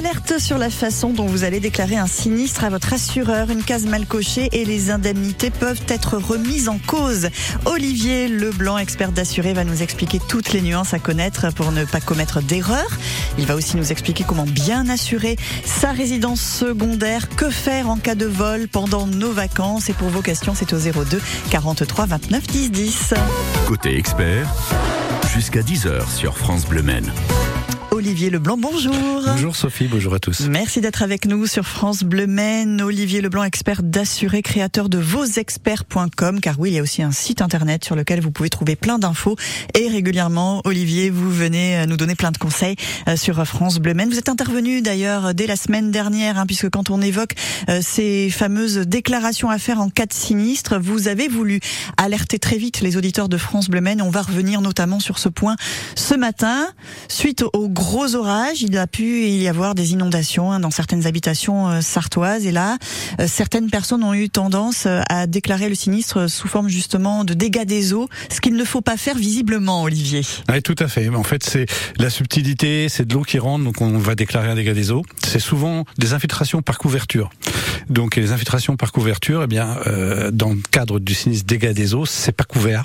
alerte sur la façon dont vous allez déclarer un sinistre à votre assureur. Une case mal cochée et les indemnités peuvent être remises en cause. Olivier Leblanc, expert d'assuré, va nous expliquer toutes les nuances à connaître pour ne pas commettre d'erreurs. Il va aussi nous expliquer comment bien assurer sa résidence secondaire, que faire en cas de vol pendant nos vacances? Et pour vos questions, c'est au 02 43 29 10 10. Côté expert, jusqu'à 10h sur France Bleu Maine. Olivier Leblanc, bonjour. Bonjour Sophie, bonjour à tous. Merci d'être avec nous sur France Bleu Maine. Olivier Leblanc, expert d'assuré, créateur de vosexperts.com, car oui, il y a aussi un site internet sur lequel vous pouvez trouver plein d'infos. Et régulièrement, Olivier, vous venez euh, nous donner plein de conseils euh, sur France Bleu Maine. Vous êtes intervenu d'ailleurs dès la semaine dernière, hein, puisque quand on évoque euh, ces fameuses déclarations à faire en cas de sinistre, vous avez voulu alerter très vite les auditeurs de France Bleu Maine. On va revenir notamment sur ce point ce matin, suite au gros gros orages, il a pu y avoir des inondations hein, dans certaines habitations euh, sartoises. Et là, euh, certaines personnes ont eu tendance euh, à déclarer le sinistre sous forme justement de dégâts des eaux, ce qu'il ne faut pas faire visiblement, Olivier. Oui, tout à fait. En fait, c'est la subtilité, c'est de l'eau qui rentre, donc on va déclarer un dégât des eaux. C'est souvent des infiltrations par couverture. Donc les infiltrations par couverture, eh bien, dans le cadre du sinistre dégâts des eaux, c'est pas couvert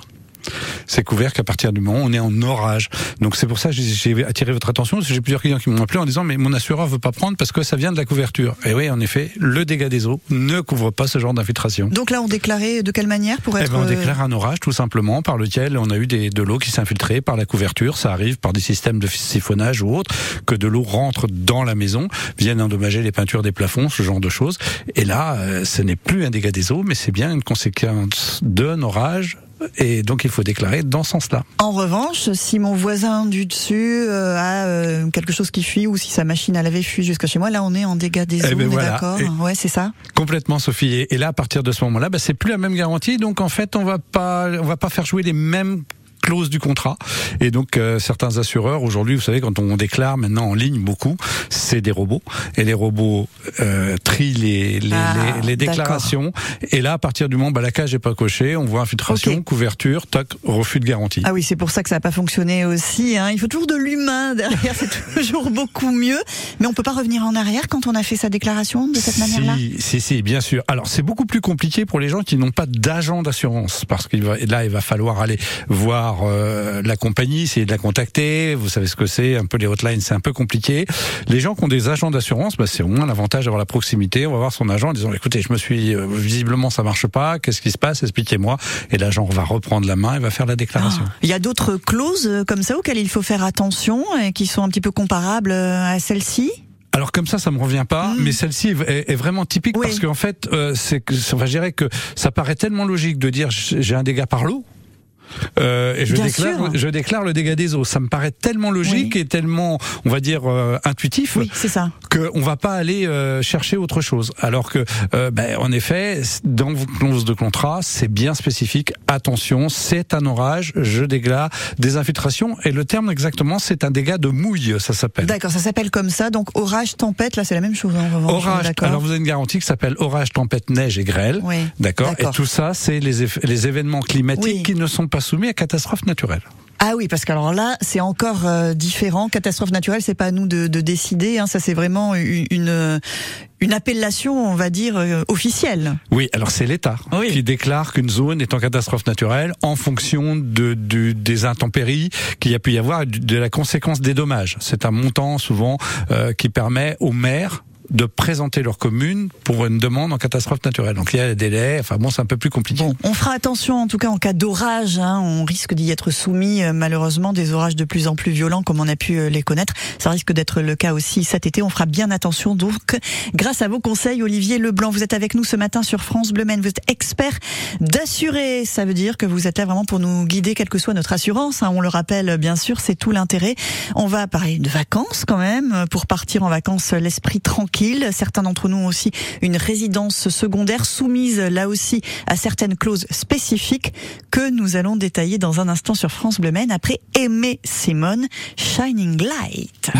c'est couvert qu'à partir du moment où on est en orage. Donc c'est pour ça que j'ai attiré votre attention, parce que j'ai plusieurs clients qui m'ont appelé en disant mais mon assureur veut pas prendre parce que ça vient de la couverture. Et oui, en effet, le dégât des eaux ne couvre pas ce genre d'infiltration. Donc là, on déclarait de quelle manière pour être... Eh ben, on déclare un orage tout simplement par lequel on a eu des, de l'eau qui s'est infiltrée par la couverture. Ça arrive par des systèmes de siphonnage ou autres, que de l'eau rentre dans la maison, vienne endommager les peintures des plafonds, ce genre de choses. Et là, euh, ce n'est plus un dégât des eaux, mais c'est bien une conséquence d'un orage et donc il faut déclarer dans ce sens-là. En revanche, si mon voisin du dessus euh, a euh, quelque chose qui fuit ou si sa machine à laver fuit jusqu'à chez moi, là on est en dégâts des eh eaux, ben on est d'accord Ouais, c'est ça. Complètement, Sophie. Et là, à partir de ce moment-là, bah, c'est plus la même garantie. Donc en fait, on va pas, on va pas faire jouer les mêmes clause du contrat. Et donc euh, certains assureurs aujourd'hui, vous savez, quand on déclare maintenant en ligne beaucoup, c'est des robots et les robots euh, trient les les, ah, les, déclarations. Et là, à partir du moment, bah, la cage est pas cochée, on voit infiltration, couverture, toc, refus de garantie. Ah oui, c'est pour ça que ça n'a pas fonctionné aussi. Hein. Il faut toujours de l'humain derrière, c'est toujours beaucoup mieux. Mais on peut pas revenir en arrière quand on a fait sa déclaration de cette manière-là? Si, si, bien sûr. Alors c'est beaucoup plus compliqué pour les gens qui n'ont pas d'agent d'assurance parce que là, il va falloir aller voir euh, la compagnie, essayer de la contacter. Vous savez ce que c'est, un peu les hotlines, c'est un peu compliqué. Les gens qui ont des agents d'assurance, bah, c'est au moins l'avantage d'avoir la proximité. On va voir son agent en disant écoutez, je me suis euh, visiblement ça marche pas. Qu'est-ce qui se passe? Expliquez-moi. Et l'agent va reprendre la main et va faire la déclaration. Ah. il y a d'autres clauses euh, comme ça auxquelles il faut faire attention et qui sont un petit peu comparables à celle-ci? Alors comme ça, ça me revient pas, hmm. mais celle-ci est, vraiment typique parce qu'en fait, c'est que, enfin, je dirais que ça paraît tellement logique de dire j'ai un dégât par l'eau euh, et je déclare, je déclare le dégât des eaux. Ça me paraît tellement logique et tellement, on va dire, euh, intuitif. Oui, ça. Qu'on va pas aller euh, chercher autre chose. Alors que, euh, ben, en effet, dans vos clauses de contrat, c'est bien spécifique. Attention, c'est un orage. Je déclare des infiltrations. Et le terme exactement, c'est un dégât de mouille. Ça s'appelle. D'accord, ça s'appelle comme ça. Donc orage, tempête. Là, c'est la même chose. Hein, orage. Alors vous avez une garantie qui s'appelle orage, tempête, neige et grêle. Oui. D'accord. Et tout ça, c'est les, les événements climatiques qui ne sont pas soumis à catastrophe naturelle. Ah oui, parce qu'alors là, c'est encore euh, différent. Catastrophe naturelle, c'est pas à nous de, décider. Hein. ça, c'est vraiment une, une appellation, on va dire, euh, officielle. Oui, alors c'est l'État qui déclare qu'une zone est en catastrophe naturelle en fonction de, des intempéries qu'il y a pu y avoir, de la conséquence des dommages. C'est un montant souvent euh, qui permet aux maires de présenter leur commune pour une demande en catastrophe naturelle. Donc il y a des délais, enfin bon, c'est un peu plus compliqué. Bon, on fera attention en tout cas en cas d'orage, hein, on risque d'y être soumis euh, malheureusement des orages de plus en plus violents comme on a pu euh, les connaître. Ça risque d'être le cas aussi cet été, on fera bien attention donc grâce à vos conseils Olivier Leblanc, vous êtes avec nous ce matin sur France Bleu Maine, vous êtes expert d'assurer, ça veut dire que vous êtes là vraiment pour nous guider quelle que soit notre assurance, hein. on le rappelle bien sûr, c'est tout l'intérêt. On va parler de vacances quand même pour partir en vacances l'esprit tranquille Certains d'entre nous ont aussi une résidence secondaire soumise là aussi à certaines clauses spécifiques que nous allons détailler dans un instant sur France Bleu Maine après Aimé Simone, Shining Light.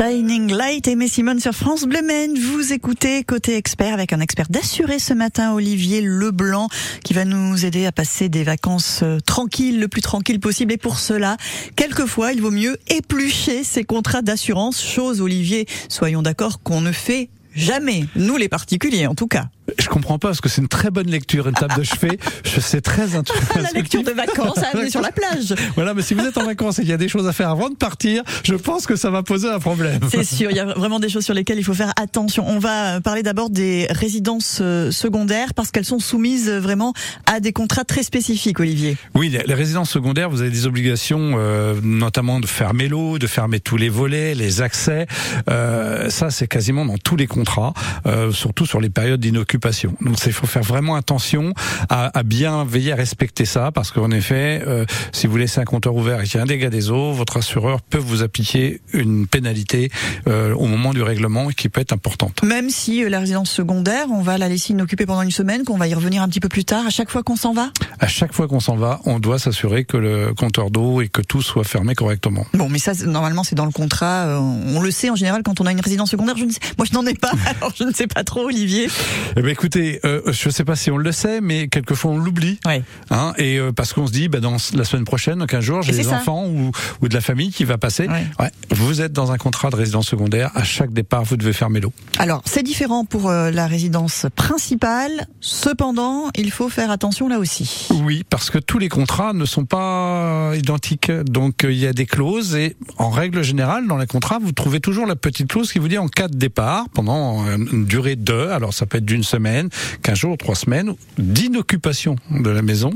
Invité mais Simone sur France Bleu Maine. Vous écoutez Côté Expert avec un expert d'assuré ce matin, Olivier Leblanc, qui va nous aider à passer des vacances euh, tranquilles, le plus tranquille possible. Et pour cela, quelquefois, il vaut mieux éplucher ses contrats d'assurance, chose, Olivier, soyons d'accord, qu'on ne fait jamais. Nous, les particuliers, en tout cas. Je comprends pas parce que c'est une très bonne lecture, une table de chevet. Je sais très intuitif. La lecture de vacances à amener sur la plage. Voilà, mais si vous êtes en vacances et qu'il y a des choses à faire avant de partir, je pense que ça va poser un problème. C'est sûr, il y a vraiment des choses sur lesquelles il faut faire attention. On va parler d'abord des résidences euh, secondaires parce qu'elles sont soumises vraiment à des contrats très spécifiques, Olivier. Oui, les résidences secondaires, vous avez des obligations, euh, notamment de fermer l'eau, de fermer tous les volets, les accès. Euh, ça, c'est quasiment dans tous les contrats, euh, surtout sur les périodes donc il faut faire vraiment attention à, à, bien veiller à respecter ça parce qu'en effet, euh, si vous laissez un compteur ouvert et qu'il y a un dégât des eaux, votre assureur peut vous appliquer une pénalité euh, au moment du règlement qui peut être importante. Même si euh, la résidence secondaire, on va la laisser inoccupée pendant une semaine, qu'on va y revenir un petit peu plus tard, à chaque fois qu'on s'en va? À chaque fois qu'on s'en va, on doit s'assurer que le compteur d'eau et que tout soit fermé correctement. Bon, mais ça, normalement, c'est dans le contrat. Euh, on le sait en général quand on a une résidence secondaire. Je ne sais, moi, je n'en ai pas, alors je ne sais pas trop, Olivier. Eh ben, écoutez, euh, je ne sais pas si on le sait, mais quelquefois on l'oublie. Hein, et euh, parce qu'on se dit, bah, dans la semaine prochaine, dans 15 jours, j'ai des ça. enfants ou, ou, de la famille qui va passer. Ouais. Vous êtes dans un contrat de résidence secondaire. À chaque départ, vous devez fermer l'eau. Alors, c'est différent pour euh, la résidence principale. Cependant, il faut faire attention là aussi. Oui, parce que tous les contrats ne sont pas identiques. Donc, il y a des clauses et en règle générale, dans les contrats, vous trouvez toujours la petite clause qui vous dit en cas de départ, pendant une durée de, alors ça peut être d'une semaine, 15 jours, 3 semaines, d'inoccupation de la maison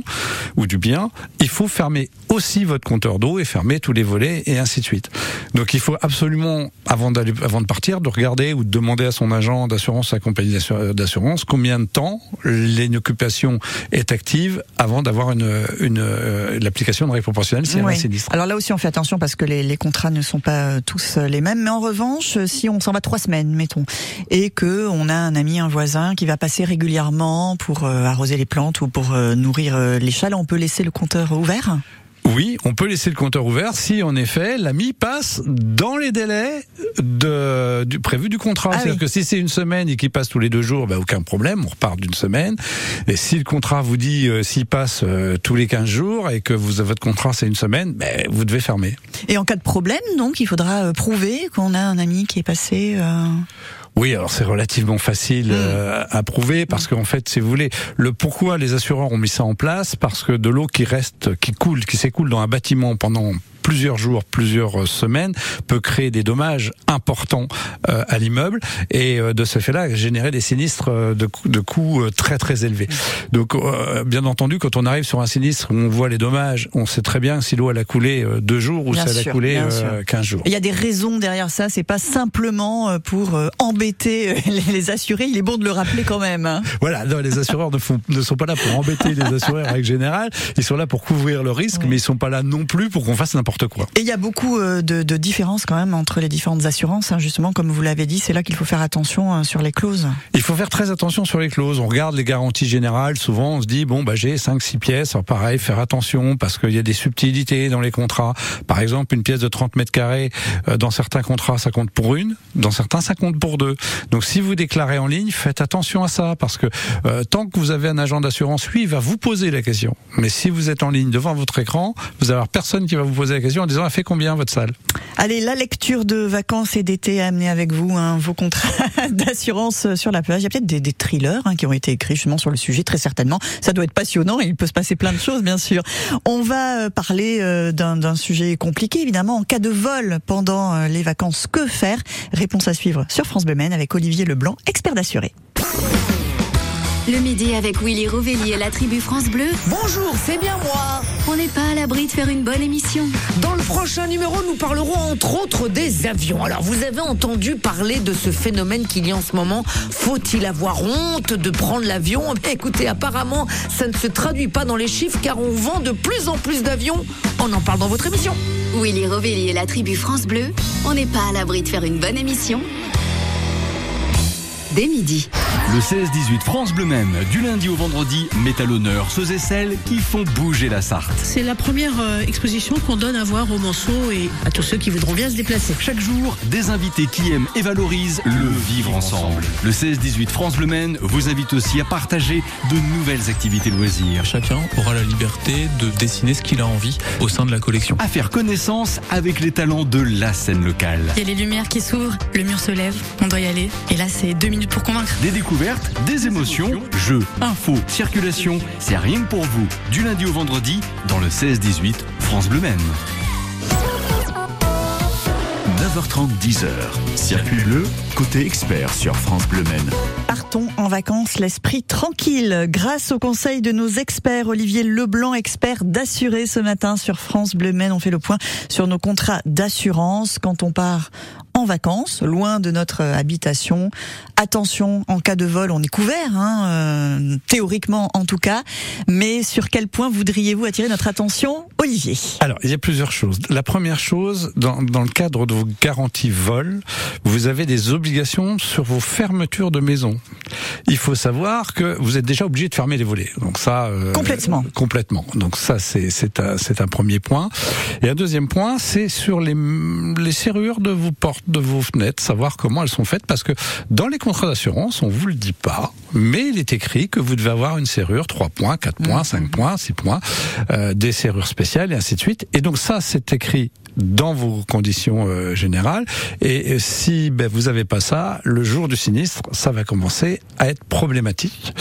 ou du bien, il faut fermer aussi votre compteur d'eau et fermer tous les volets et ainsi de suite. Donc il faut absolument, avant, d'aller, avant de partir, de regarder ou de demander à son agent d'assurance, sa compagnie d'assurance, combien de temps l'inoccupation est active avant d'avoir une, une, euh, l'application de règle proportionnelle si oui. sinistre. Alors là aussi on fait attention parce que les, les contrats ne sont pas tous les mêmes, mais en revanche, si on s'en va trois semaines, mettons, et que on a un ami, un voisin qui va passer régulièrement pour euh, arroser les plantes ou pour euh, nourrir euh, les châles, on peut laisser le compteur ouvert oui, on peut laisser le compteur ouvert si, en effet, l'ami passe dans les délais de, du, prévu du contrat. Ah C'est-à-dire oui. que si c'est une semaine et qu'il passe tous les deux jours, bah, aucun problème, on repart d'une semaine. Et si le contrat vous dit euh, s'il passe euh, tous les 15 jours et que vous, votre contrat c'est une semaine, bah, vous devez fermer. Et en cas de problème, donc, il faudra euh, prouver qu'on a un ami qui est passé. Oui, alors c'est relativement facile euh, à prouver parce qu'en fait, si vous voulez, le pourquoi les assureurs ont mis ça en place, parce que de l'eau qui reste, qui coule, qui s'écoule dans un bâtiment pendant plusieurs jours, plusieurs semaines, peut créer des dommages importants euh, à l'immeuble et euh, de ce fait-là générer des sinistres euh, de, coûts, de coûts euh, très très élevés. Donc, euh, bien entendu, quand on arrive sur un sinistre où on voit les dommages, on sait très bien si l'eau elle a coulé euh, deux jours ou Bien si elle sûr, a coulé bien euh, sûr. 15 jours. Il y a des raisons derrière ça. C'est pas simplement euh, pour euh, embêter euh, les, assurés. Il est bon de le rappeler quand même. hein. Voilà, non, les assureurs ne, font, ne sont pas là pour embêter les assureurs en règle générale. Ils sont là pour couvrir le risque, Oui. mais ils sont pas là non plus pour qu'on fasse n'importe quoi. Et il y a beaucoup euh, de, de différences quand même entre les différentes assurances. hein. Justement, comme vous l'avez dit, c'est là qu'il faut faire attention euh, sur les clauses. Il faut faire très attention sur les clauses. On regarde les garanties générales. Souvent, on se dit bon, bah j'ai 5 six pièces. Alors, pareil, faire attention parce qu'il y a des subtilités dans les contrats. Par exemple, une pièce de 30 mètres carrés, euh, dans certains contrats, ça compte pour une. Dans certains, ça compte pour deux. Donc, si vous déclarez en ligne, faites attention à ça parce que euh, tant que vous avez un agent d'assurance, lui, il va vous poser la question. Mais si vous êtes en ligne devant votre écran, vous allez avoir personne qui va vous poser la question en disant elle fait combien votre salle? Allez, la lecture de vacances et d'été a amené avec vous hein, vos contrats d'assurance sur la plage. Il y a peut-être des, des thrillers hein, qui ont été écrits justement sur le sujet, très certainement. Ça doit être passionnant et il peut se passer plein de choses, bien sûr. On va euh, parler euh, d'un sujet compliqué, évidemment. En cas de vol pendant euh, les vacances, que faire? Réponse à suivre sur France Bleu Maine avec Olivier Leblanc, expert d'assuré. Le midi avec Willy Rovelli et la tribu France Bleu, Bonjour, c'est bien moi. On n'est pas à l'abri de faire une bonne émission. Dans le prochain numéro, nous parlerons entre autres des avions. Alors, vous avez entendu parler de ce phénomène qu'il y a en ce moment. Faut-il avoir honte de prendre l'avion? Eh, Écoutez, apparemment, ça ne se traduit pas dans les chiffres car on vend de plus en plus d'avions. On en parle dans votre émission. Willy Rovelli et la tribu France Bleu, on n'est pas à l'abri de faire une bonne émission. Dès midi. Le 16-18 France Bleu Maine, du lundi au vendredi, met à l'honneur ceux et celles qui font bouger la Sarthe. C'est la première euh, exposition qu'on donne à voir aux Manceaux et à tous ceux qui voudront bien se déplacer. Chaque jour, des invités qui aiment et valorisent le vivre ensemble. Le 16-18 France Bleu Maine vous invite aussi à partager de nouvelles activités loisirs. Chacun aura la liberté de dessiner ce qu'il a envie au sein de la collection. À faire connaissance avec les talents de la scène locale. Il y a les lumières qui s'ouvrent, le mur se lève, on doit y aller. Et là, c'est deux minutes pour convaincre. Des découvertes, des émotions, jeux, infos, circulation, c'est rien que pour vous. Du lundi au vendredi, dans le 16-18 France Bleu Maine. 9h30, 10h. Circuit bleu, côté expert sur France Bleu Maine. Partons en vacances l'esprit tranquille grâce au conseil de nos experts. Olivier Leblanc, expert d'assurer ce matin sur France Bleu Maine. On fait le point sur nos contrats d'assurance quand on part en vacances, loin de notre habitation. Attention, en cas de vol, on est couvert, hein, euh, théoriquement en tout cas. Mais sur quel point voudriez-vous attirer notre attention, Olivier? Alors, il y a plusieurs choses. La première chose, dans, dans le cadre de vos garanties vol, vous avez des obligations sur vos fermetures de maison. Il faut savoir que vous êtes déjà obligé de fermer les volets. Donc ça, euh, complètement, complètement. Donc ça, c'est c'est un, un premier point. Et un deuxième point, c'est sur les les serrures de vos portes, de vos fenêtres, savoir comment elles sont faites, parce que dans les contrat d'assurance, on vous le dit pas, mais il est écrit que vous devez avoir une serrure 3 points, 4 points, 5 points, 6 points, euh, des serrures spéciales et ainsi de suite. Et donc ça, c'est écrit dans vos conditions euh, générales. Et si ben, vous avez pas ça, le jour du sinistre, ça va commencer à être problématique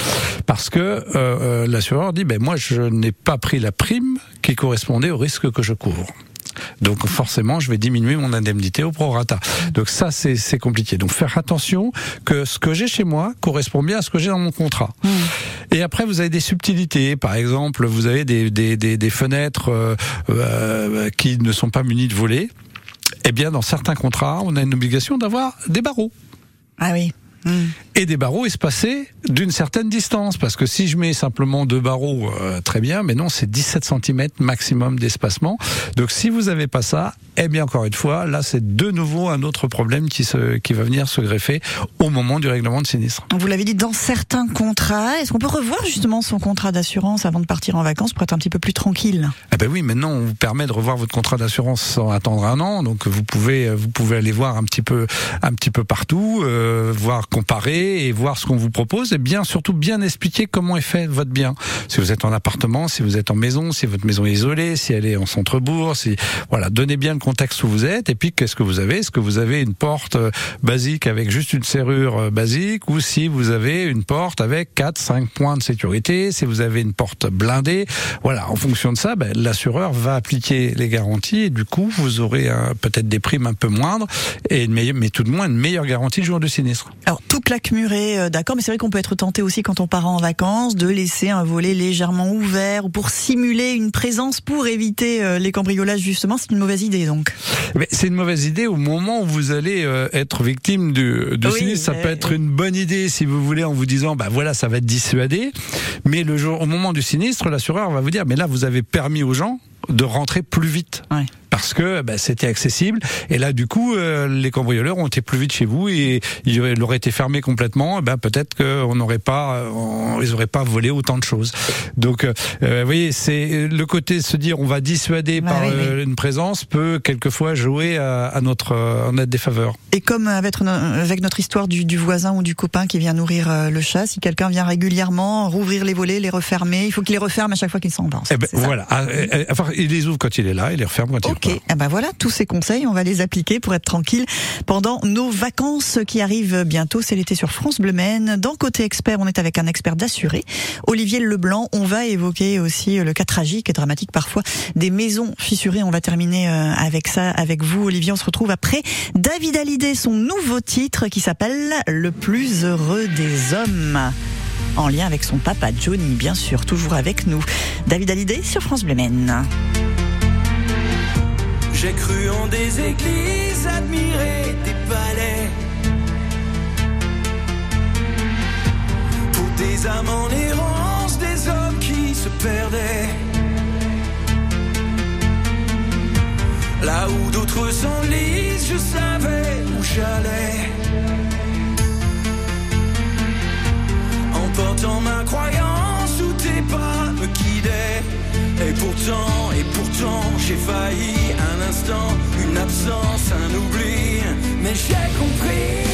parce que euh, euh, l'assureur dit ben moi je n'ai pas pris la prime qui correspondait au risque que je couvre. Donc forcément, je vais diminuer mon indemnité au prorata. Donc ça, c'est compliqué. Donc faire attention que ce que j'ai chez moi correspond bien à ce que j'ai dans mon contrat. Mmh. Et après, vous avez des subtilités. Par exemple, vous avez des, des, des, des fenêtres euh, euh, qui ne sont pas munies de volets. Eh bien, dans certains contrats, on a une obligation d'avoir des barreaux. Ah oui. Mmh. Et des barreaux espacés d'une certaine distance. Parce que si je mets simplement deux barreaux, euh, très bien, mais non, c'est 17 cm maximum d'espacement. Donc si vous n'avez pas ça, eh bien encore une fois, là c'est de nouveau un autre problème qui, se, qui va venir se greffer au moment du règlement de sinistre. Vous l'avez dit, dans certains contrats, est-ce qu'on peut revoir justement son contrat d'assurance avant de partir en vacances pour être un petit peu plus tranquille? Eh ben oui, maintenant on vous permet de revoir votre contrat d'assurance sans attendre un an. Donc vous pouvez, vous pouvez aller voir un petit peu, un petit peu partout, euh, voir comparer et voir ce qu'on vous propose. Et bien surtout bien expliquer comment est fait votre bien. Si vous êtes en appartement, si vous êtes en maison, si votre maison est isolée, si elle est en centre-bourg, si voilà, donnez bien le contexte où vous êtes. Et puis qu'est-ce que vous avez? Est-ce que vous avez une porte euh, basique avec juste une serrure euh, basique? Ou si vous avez une porte avec 4 5 points de sécurité, si vous avez une porte blindée, voilà, en fonction de ça, ben, l'assureur va appliquer les garanties et du coup, vous aurez peut-être des primes un peu moindres et mais tout de moins une meilleure garantie le jour du sinistre. Tout claque muré, euh, d'accord, mais c'est vrai qu'on peut être tenté aussi quand on part en vacances de laisser un volet légèrement ouvert ou pour simuler une présence pour éviter les cambriolages justement, c'est une mauvaise idée donc. C'est une mauvaise idée au moment où vous allez euh, être victime du, du oui, sinistre. Ça peut être une bonne idée si vous voulez en vous disant bah voilà ça va être dissuadé. Mais le jour, au moment du sinistre, l'assureur va vous dire mais là vous avez permis aux gens de rentrer plus vite. Ouais parce que bah, c'était accessible. Et là, du coup, euh, les cambrioleurs ont été plus vite chez vous et il aurait été fermé complètement. Bah, peut-être qu'on n'aurait pas, on, ils auraient pas volé autant de choses. Donc, euh, vous voyez, c'est le côté de se dire on va dissuader bah, par oui, euh, une présence peut quelquefois jouer à, à notre en notre défaveur. Et comme avec, avec notre histoire du, du, voisin ou du copain qui vient nourrir euh, le chat, si quelqu'un vient régulièrement rouvrir les volets, les refermer, il faut qu'il les referme à chaque fois qu'il s'en va. Eh ben, voilà. Enfin, il les ouvre quand il est là, il les referme quand il Ok, eh ben voilà, tous ces conseils, on va les appliquer pour être tranquille pendant nos vacances qui arrivent bientôt. C'est l'été sur France Bleu Maine. Dans Côté Expert, on est avec un expert d'assuré, Olivier Leblanc. On va évoquer aussi le cas tragique et dramatique parfois des maisons fissurées. On va terminer avec ça avec vous, Olivier. On se retrouve après David Hallyday, son nouveau titre qui s'appelle Le plus heureux des hommes en lien avec son papa Johnny, bien sûr, toujours avec nous. David Hallyday sur France Bleu Maine. J'ai cru en des églises, admiré des palais. Pour des âmes en errance, des hommes qui se perdaient. Là où d'autres s'enlisent, je savais où j'allais. En portant ma croyance, où tes pas me guidaient pourtant, et pourtant, j'ai failli un instant, une absence, un oubli. Mais j'ai compris.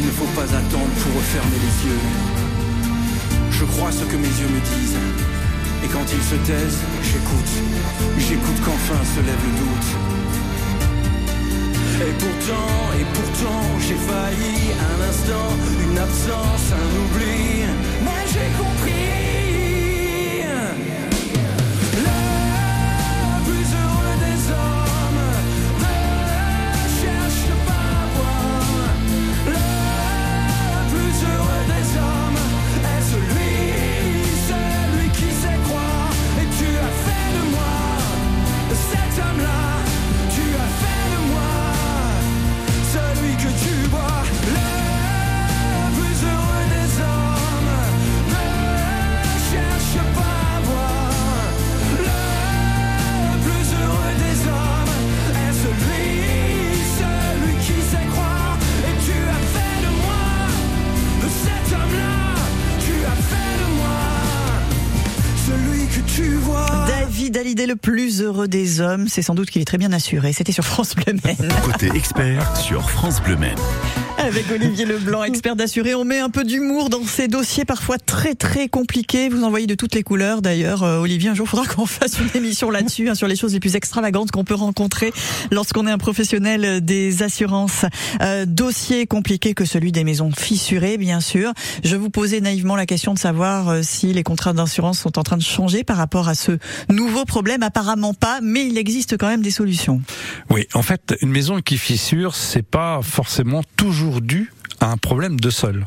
Qu'il ne faut pas attendre pour refermer les yeux. Je crois ce que mes yeux me disent. Et quand ils se taisent, j'écoute. J'écoute qu'enfin se lève le doute. Et pourtant, et pourtant, j'ai failli un instant, une absence, un oubli. Hommes, c'est sans doute qu'il est très bien assuré. C'était sur France Bleu Maine. Côté expert sur France Bleu Maine. Avec Olivier Leblanc, expert d'assuré, on met un peu d'humour dans ces dossiers parfois très très compliqués. Vous en voyez de toutes les couleurs. D'ailleurs, euh, Olivier, un jour, il faudra qu'on fasse une émission là-dessus, hein, sur les choses les plus extravagantes qu'on peut rencontrer lorsqu'on est un professionnel des assurances. Euh, dossier compliqué que celui des maisons fissurées, bien sûr. Je vous posais naïvement la question de savoir euh, si les contrats d'assurance sont en train de changer par rapport à ce nouveau problème. Apparemment pas, mais il existe quand même des solutions. Oui, en fait, une maison qui fissure, c'est pas forcément toujours dû à un problème de sol.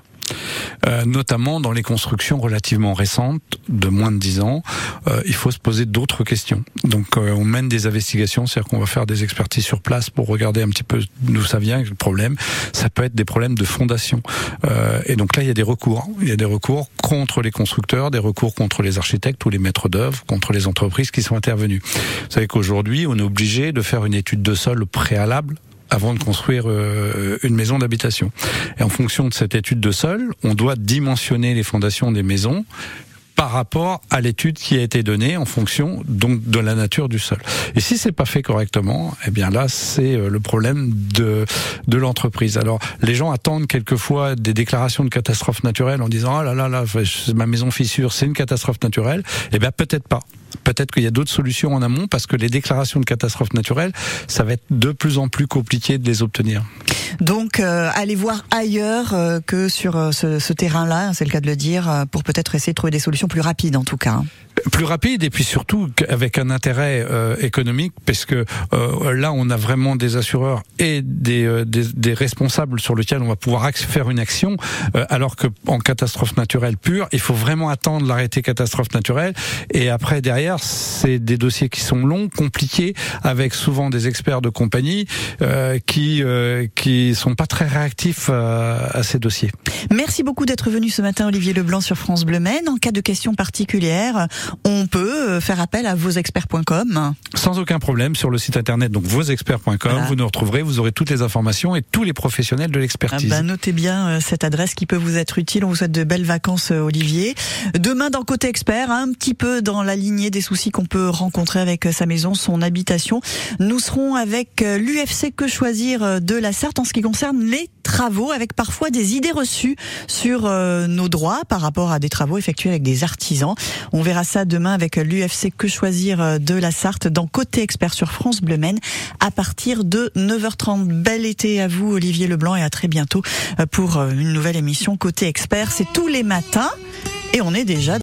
Euh, notamment dans les constructions relativement récentes, de moins de 10 ans, euh, il faut se poser d'autres questions. Donc euh, on mène des investigations, c'est-à-dire qu'on va faire des expertises sur place pour regarder un petit peu d'où ça vient, le problème. Ça peut être des problèmes de fondation. Euh, et donc là, il y a des recours. Il y a des recours contre les constructeurs, des recours contre les architectes ou les maîtres d'œuvre, contre les entreprises qui sont intervenues. Vous savez qu'aujourd'hui, on est obligé de faire une étude de sol préalable avant de construire euh, une maison d'habitation. Et en fonction de cette étude de sol, on doit dimensionner les fondations des maisons par rapport à l'étude qui a été donnée en fonction donc de la nature du sol. Et si c'est pas fait correctement, eh bien là c'est euh, le problème de de l'entreprise. Alors les gens attendent quelquefois des déclarations de catastrophe naturelle en disant ah là là là ma maison fissure c'est une catastrophe naturelle. Eh bien peut-être pas. Peut-être qu'il y a d'autres solutions en amont parce que les déclarations de catastrophe naturelle, ça va être de plus en plus compliqué de les obtenir. Donc, euh, allez voir ailleurs euh, que sur euh, ce, ce terrain-là, c'est le cas de le dire, euh, pour peut-être essayer de trouver des solutions plus rapides en tout cas. Plus rapide et puis surtout avec un intérêt euh, économique parce que euh, là on a vraiment des assureurs et des, euh, des, des, responsables sur lesquels on va pouvoir faire une action euh, alors que en catastrophe naturelle pure il faut vraiment attendre l'arrêté catastrophe naturelle et après derrière c'est des dossiers qui sont longs compliqués avec souvent des experts de compagnie euh, qui qui sont pas très réactifs à ces dossiers. Merci beaucoup d'être venu ce matin Olivier Leblanc sur France Bleu Maine en cas de questions particulières on peut faire appel à vosexperts.com. Sans aucun problème sur le site internet donc vosexperts.com. Voilà. Vous nous retrouverez, vous aurez toutes les informations et tous les professionnels de l'expertise. Ah bah, notez bien euh, cette adresse qui peut vous être utile. On vous souhaite de belles vacances, euh, Olivier. Demain dans Côté Expert, un petit peu dans la lignée des soucis qu'on peut rencontrer avec euh, sa maison, son habitation. Nous serons avec l'UFC Que Choisir de la Sarthe en ce qui concerne les travaux, avec parfois des idées reçues sur nos droits par rapport à des travaux effectués avec des artisans. On verra demain avec l'UFC Que Choisir de la Sarthe dans Côté Expert sur France Bleu Maine à partir de 9h30. Bel été à vous, Olivier Leblanc, et à très bientôt pour une nouvelle émission Côté Expert. C'est tous les matins et on est déjà